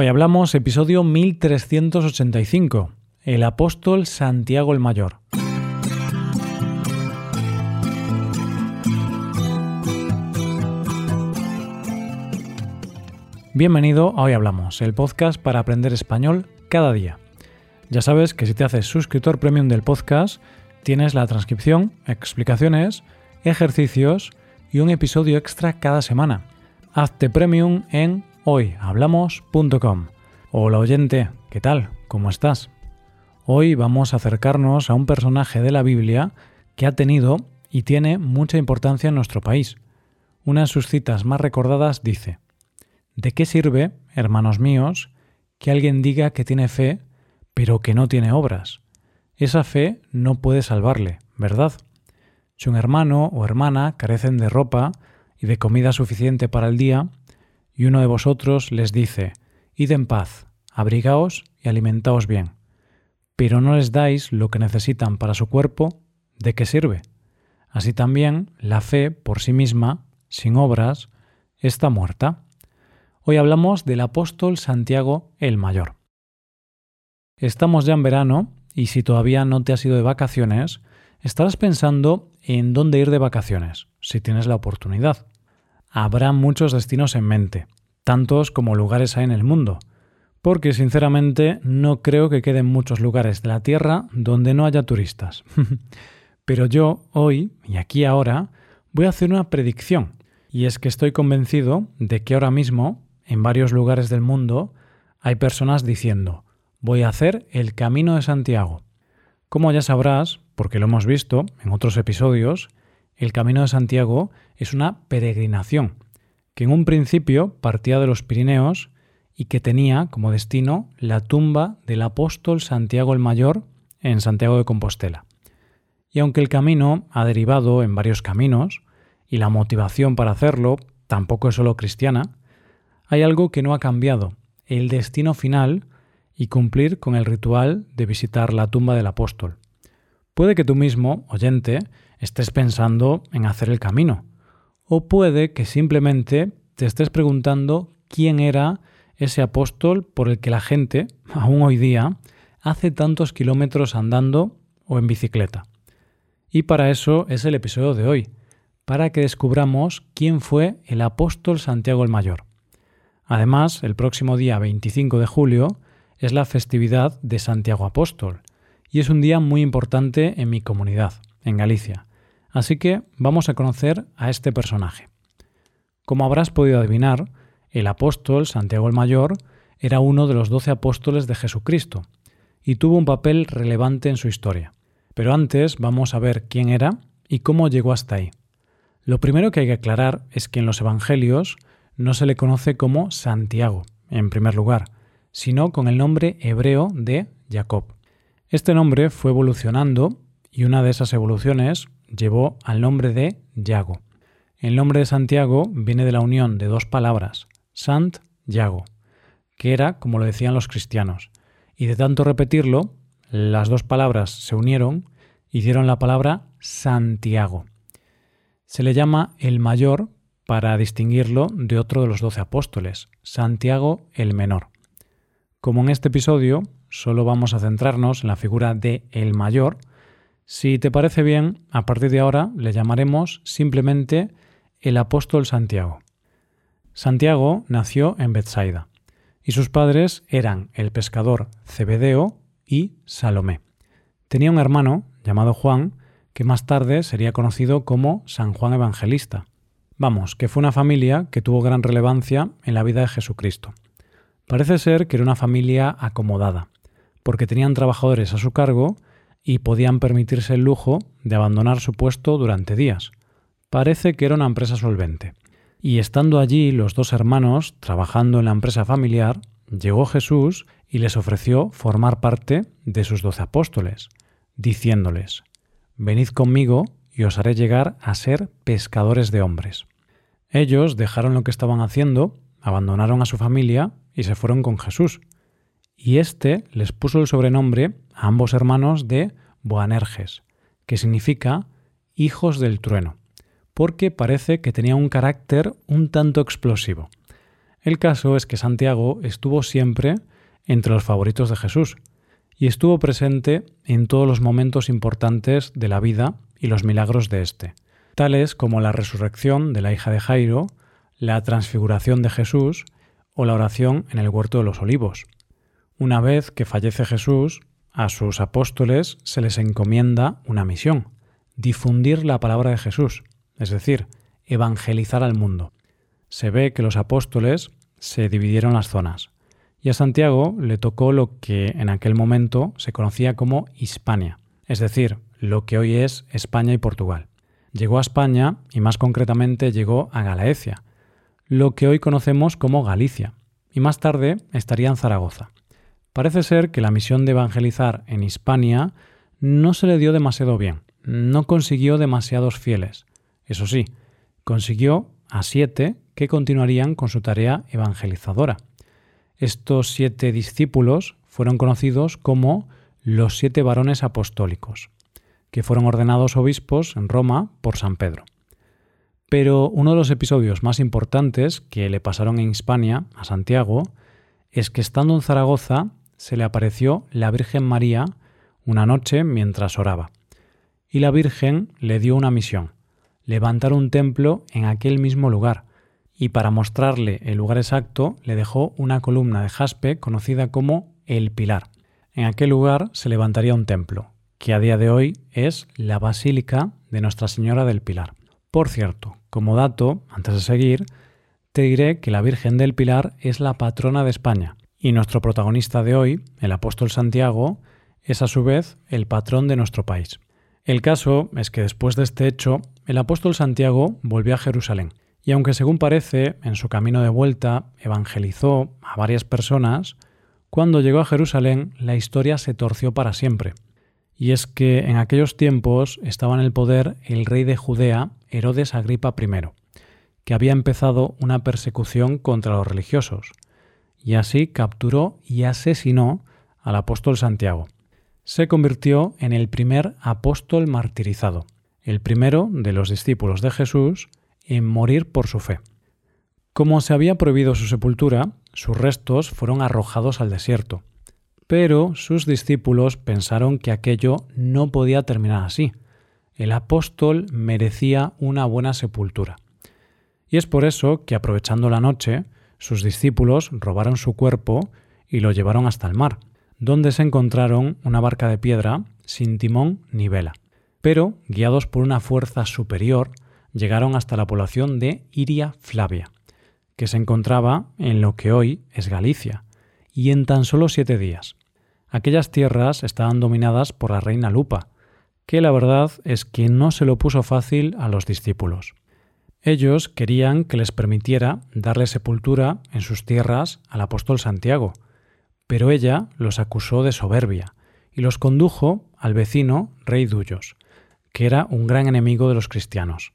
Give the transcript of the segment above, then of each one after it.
Hoy hablamos episodio 1385, el apóstol Santiago el Mayor. Bienvenido a Hoy Hablamos, el podcast para aprender español cada día. Ya sabes que si te haces suscriptor premium del podcast, tienes la transcripción, explicaciones, ejercicios y un episodio extra cada semana. Hazte premium en hoyhablamos.com. Hola oyente, ¿qué tal? ¿Cómo estás? Hoy vamos a acercarnos a un personaje de la Biblia que ha tenido y tiene mucha importancia en nuestro país. Una de sus citas más recordadas dice, ¿De qué sirve, hermanos míos, que alguien diga que tiene fe, pero que no tiene obras? Esa fe no puede salvarle, ¿verdad? Si un hermano o hermana carecen de ropa y de comida suficiente para el día, y uno de vosotros les dice, Id en paz, abrigaos y alimentaos bien, pero no les dais lo que necesitan para su cuerpo, ¿de qué sirve? Así también la fe por sí misma, sin obras, está muerta. Hoy hablamos del apóstol Santiago el Mayor. Estamos ya en verano y si todavía no te has ido de vacaciones, estarás pensando en dónde ir de vacaciones, si tienes la oportunidad habrá muchos destinos en mente, tantos como lugares hay en el mundo, porque sinceramente no creo que queden muchos lugares de la Tierra donde no haya turistas. Pero yo hoy, y aquí ahora, voy a hacer una predicción, y es que estoy convencido de que ahora mismo, en varios lugares del mundo, hay personas diciendo, voy a hacer el Camino de Santiago. Como ya sabrás, porque lo hemos visto en otros episodios, el Camino de Santiago es una peregrinación que en un principio partía de los Pirineos y que tenía como destino la tumba del apóstol Santiago el Mayor en Santiago de Compostela. Y aunque el camino ha derivado en varios caminos, y la motivación para hacerlo tampoco es solo cristiana, hay algo que no ha cambiado, el destino final y cumplir con el ritual de visitar la tumba del apóstol. Puede que tú mismo, oyente, estés pensando en hacer el camino. O puede que simplemente te estés preguntando quién era ese apóstol por el que la gente, aún hoy día, hace tantos kilómetros andando o en bicicleta. Y para eso es el episodio de hoy, para que descubramos quién fue el apóstol Santiago el Mayor. Además, el próximo día 25 de julio es la festividad de Santiago Apóstol, y es un día muy importante en mi comunidad, en Galicia. Así que vamos a conocer a este personaje. Como habrás podido adivinar, el apóstol Santiago el Mayor era uno de los doce apóstoles de Jesucristo y tuvo un papel relevante en su historia. Pero antes vamos a ver quién era y cómo llegó hasta ahí. Lo primero que hay que aclarar es que en los Evangelios no se le conoce como Santiago, en primer lugar, sino con el nombre hebreo de Jacob. Este nombre fue evolucionando y una de esas evoluciones llevó al nombre de Yago. El nombre de Santiago viene de la unión de dos palabras, Sant Yago, que era como lo decían los cristianos, y de tanto repetirlo, las dos palabras se unieron y dieron la palabra Santiago. Se le llama el mayor para distinguirlo de otro de los doce apóstoles, Santiago el menor. Como en este episodio solo vamos a centrarnos en la figura de el mayor, si te parece bien, a partir de ahora le llamaremos simplemente el apóstol Santiago. Santiago nació en Bethsaida y sus padres eran el pescador Cebedeo y Salomé. Tenía un hermano llamado Juan que más tarde sería conocido como San Juan Evangelista. Vamos, que fue una familia que tuvo gran relevancia en la vida de Jesucristo. Parece ser que era una familia acomodada, porque tenían trabajadores a su cargo y podían permitirse el lujo de abandonar su puesto durante días. Parece que era una empresa solvente. Y estando allí los dos hermanos trabajando en la empresa familiar, llegó Jesús y les ofreció formar parte de sus doce apóstoles, diciéndoles, Venid conmigo y os haré llegar a ser pescadores de hombres. Ellos dejaron lo que estaban haciendo, abandonaron a su familia y se fueron con Jesús. Y éste les puso el sobrenombre a ambos hermanos de Boanerges, que significa hijos del trueno, porque parece que tenía un carácter un tanto explosivo. El caso es que Santiago estuvo siempre entre los favoritos de Jesús y estuvo presente en todos los momentos importantes de la vida y los milagros de éste, tales como la resurrección de la hija de Jairo, la transfiguración de Jesús o la oración en el huerto de los olivos. Una vez que fallece Jesús, a sus apóstoles se les encomienda una misión, difundir la palabra de Jesús, es decir, evangelizar al mundo. Se ve que los apóstoles se dividieron las zonas, y a Santiago le tocó lo que en aquel momento se conocía como Hispania, es decir, lo que hoy es España y Portugal. Llegó a España y más concretamente llegó a Galaecia, lo que hoy conocemos como Galicia, y más tarde estaría en Zaragoza. Parece ser que la misión de evangelizar en Hispania no se le dio demasiado bien, no consiguió demasiados fieles. Eso sí, consiguió a siete que continuarían con su tarea evangelizadora. Estos siete discípulos fueron conocidos como los siete varones apostólicos, que fueron ordenados obispos en Roma por San Pedro. Pero uno de los episodios más importantes que le pasaron en Hispania a Santiago es que estando en Zaragoza se le apareció la Virgen María una noche mientras oraba. Y la Virgen le dio una misión, levantar un templo en aquel mismo lugar, y para mostrarle el lugar exacto le dejó una columna de jaspe conocida como el Pilar. En aquel lugar se levantaría un templo, que a día de hoy es la Basílica de Nuestra Señora del Pilar. Por cierto, como dato, antes de seguir, te diré que la Virgen del Pilar es la patrona de España y nuestro protagonista de hoy, el apóstol Santiago, es a su vez el patrón de nuestro país. El caso es que después de este hecho, el apóstol Santiago volvió a Jerusalén y aunque según parece, en su camino de vuelta evangelizó a varias personas, cuando llegó a Jerusalén la historia se torció para siempre. Y es que en aquellos tiempos estaba en el poder el rey de Judea, Herodes Agripa I, que había empezado una persecución contra los religiosos, y así capturó y asesinó al apóstol Santiago. Se convirtió en el primer apóstol martirizado, el primero de los discípulos de Jesús en morir por su fe. Como se había prohibido su sepultura, sus restos fueron arrojados al desierto, pero sus discípulos pensaron que aquello no podía terminar así. El apóstol merecía una buena sepultura. Y es por eso que, aprovechando la noche, sus discípulos robaron su cuerpo y lo llevaron hasta el mar, donde se encontraron una barca de piedra sin timón ni vela. Pero, guiados por una fuerza superior, llegaron hasta la población de Iria Flavia, que se encontraba en lo que hoy es Galicia, y en tan solo siete días. Aquellas tierras estaban dominadas por la reina Lupa, que la verdad es que no se lo puso fácil a los discípulos. Ellos querían que les permitiera darle sepultura en sus tierras al apóstol Santiago, pero ella los acusó de soberbia y los condujo al vecino rey Duyos, que era un gran enemigo de los cristianos.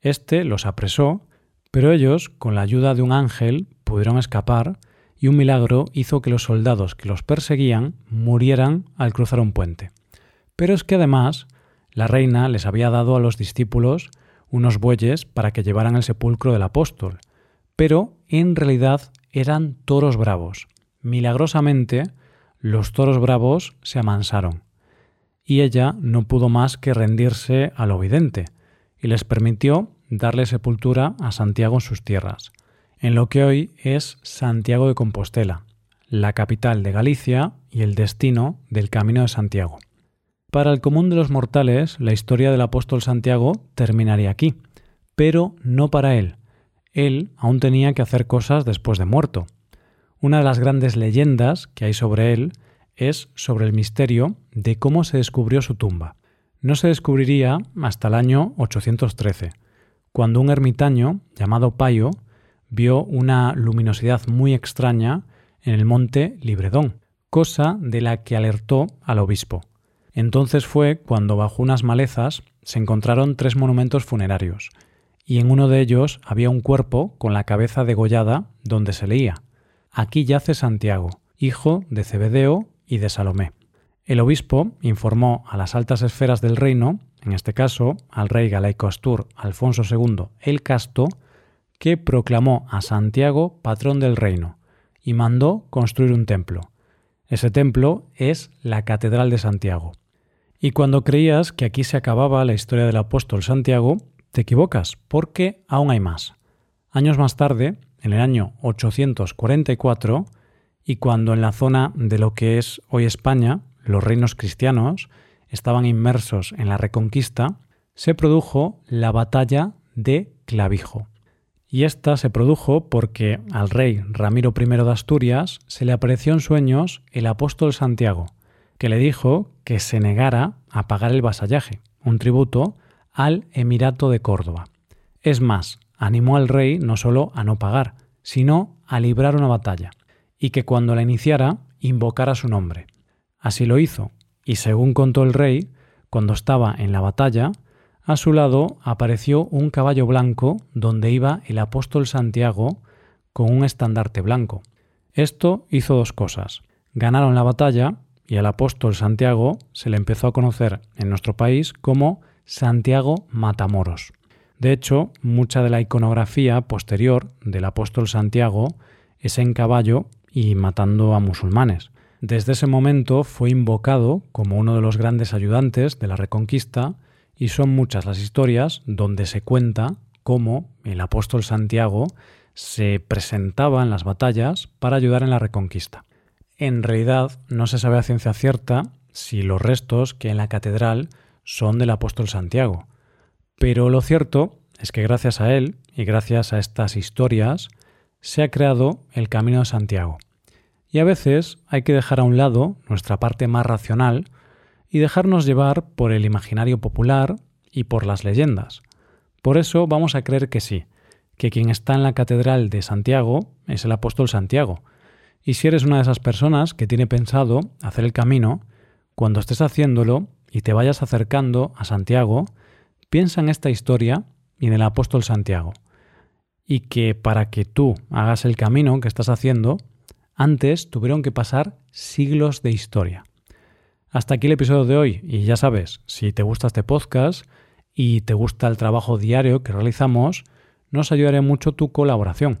Este los apresó, pero ellos, con la ayuda de un ángel, pudieron escapar y un milagro hizo que los soldados que los perseguían murieran al cruzar un puente. Pero es que además la reina les había dado a los discípulos unos bueyes para que llevaran el sepulcro del apóstol, pero en realidad eran toros bravos. Milagrosamente, los toros bravos se amansaron, y ella no pudo más que rendirse a lo vidente, y les permitió darle sepultura a Santiago en sus tierras en lo que hoy es Santiago de Compostela, la capital de Galicia y el destino del Camino de Santiago. Para el común de los mortales, la historia del apóstol Santiago terminaría aquí, pero no para él. Él aún tenía que hacer cosas después de muerto. Una de las grandes leyendas que hay sobre él es sobre el misterio de cómo se descubrió su tumba. No se descubriría hasta el año 813, cuando un ermitaño llamado Payo vio una luminosidad muy extraña en el monte Libredón, cosa de la que alertó al obispo. Entonces fue cuando bajo unas malezas se encontraron tres monumentos funerarios, y en uno de ellos había un cuerpo con la cabeza degollada donde se leía Aquí yace Santiago, hijo de Cebedeo y de Salomé. El obispo informó a las altas esferas del reino, en este caso al rey galaico Astur Alfonso II el Casto, que proclamó a Santiago patrón del reino y mandó construir un templo. Ese templo es la Catedral de Santiago. Y cuando creías que aquí se acababa la historia del apóstol Santiago, te equivocas, porque aún hay más. Años más tarde, en el año 844, y cuando en la zona de lo que es hoy España, los reinos cristianos estaban inmersos en la reconquista, se produjo la batalla de Clavijo. Y esta se produjo porque al rey Ramiro I de Asturias se le apareció en sueños el apóstol Santiago, que le dijo que se negara a pagar el vasallaje, un tributo, al Emirato de Córdoba. Es más, animó al rey no solo a no pagar, sino a librar una batalla, y que cuando la iniciara invocara su nombre. Así lo hizo, y según contó el rey, cuando estaba en la batalla, a su lado apareció un caballo blanco donde iba el apóstol Santiago con un estandarte blanco. Esto hizo dos cosas. Ganaron la batalla y al apóstol Santiago se le empezó a conocer en nuestro país como Santiago Matamoros. De hecho, mucha de la iconografía posterior del apóstol Santiago es en caballo y matando a musulmanes. Desde ese momento fue invocado como uno de los grandes ayudantes de la Reconquista y son muchas las historias donde se cuenta cómo el apóstol Santiago se presentaba en las batallas para ayudar en la Reconquista. En realidad no se sabe a ciencia cierta si los restos que en la catedral son del apóstol Santiago, pero lo cierto es que gracias a él y gracias a estas historias se ha creado el Camino de Santiago. Y a veces hay que dejar a un lado nuestra parte más racional y dejarnos llevar por el imaginario popular y por las leyendas. Por eso vamos a creer que sí, que quien está en la Catedral de Santiago es el apóstol Santiago, y si eres una de esas personas que tiene pensado hacer el camino, cuando estés haciéndolo y te vayas acercando a Santiago, piensa en esta historia y en el apóstol Santiago. Y que para que tú hagas el camino que estás haciendo, antes tuvieron que pasar siglos de historia. Hasta aquí el episodio de hoy y ya sabes, si te gusta este podcast y te gusta el trabajo diario que realizamos, nos ayudaría mucho tu colaboración.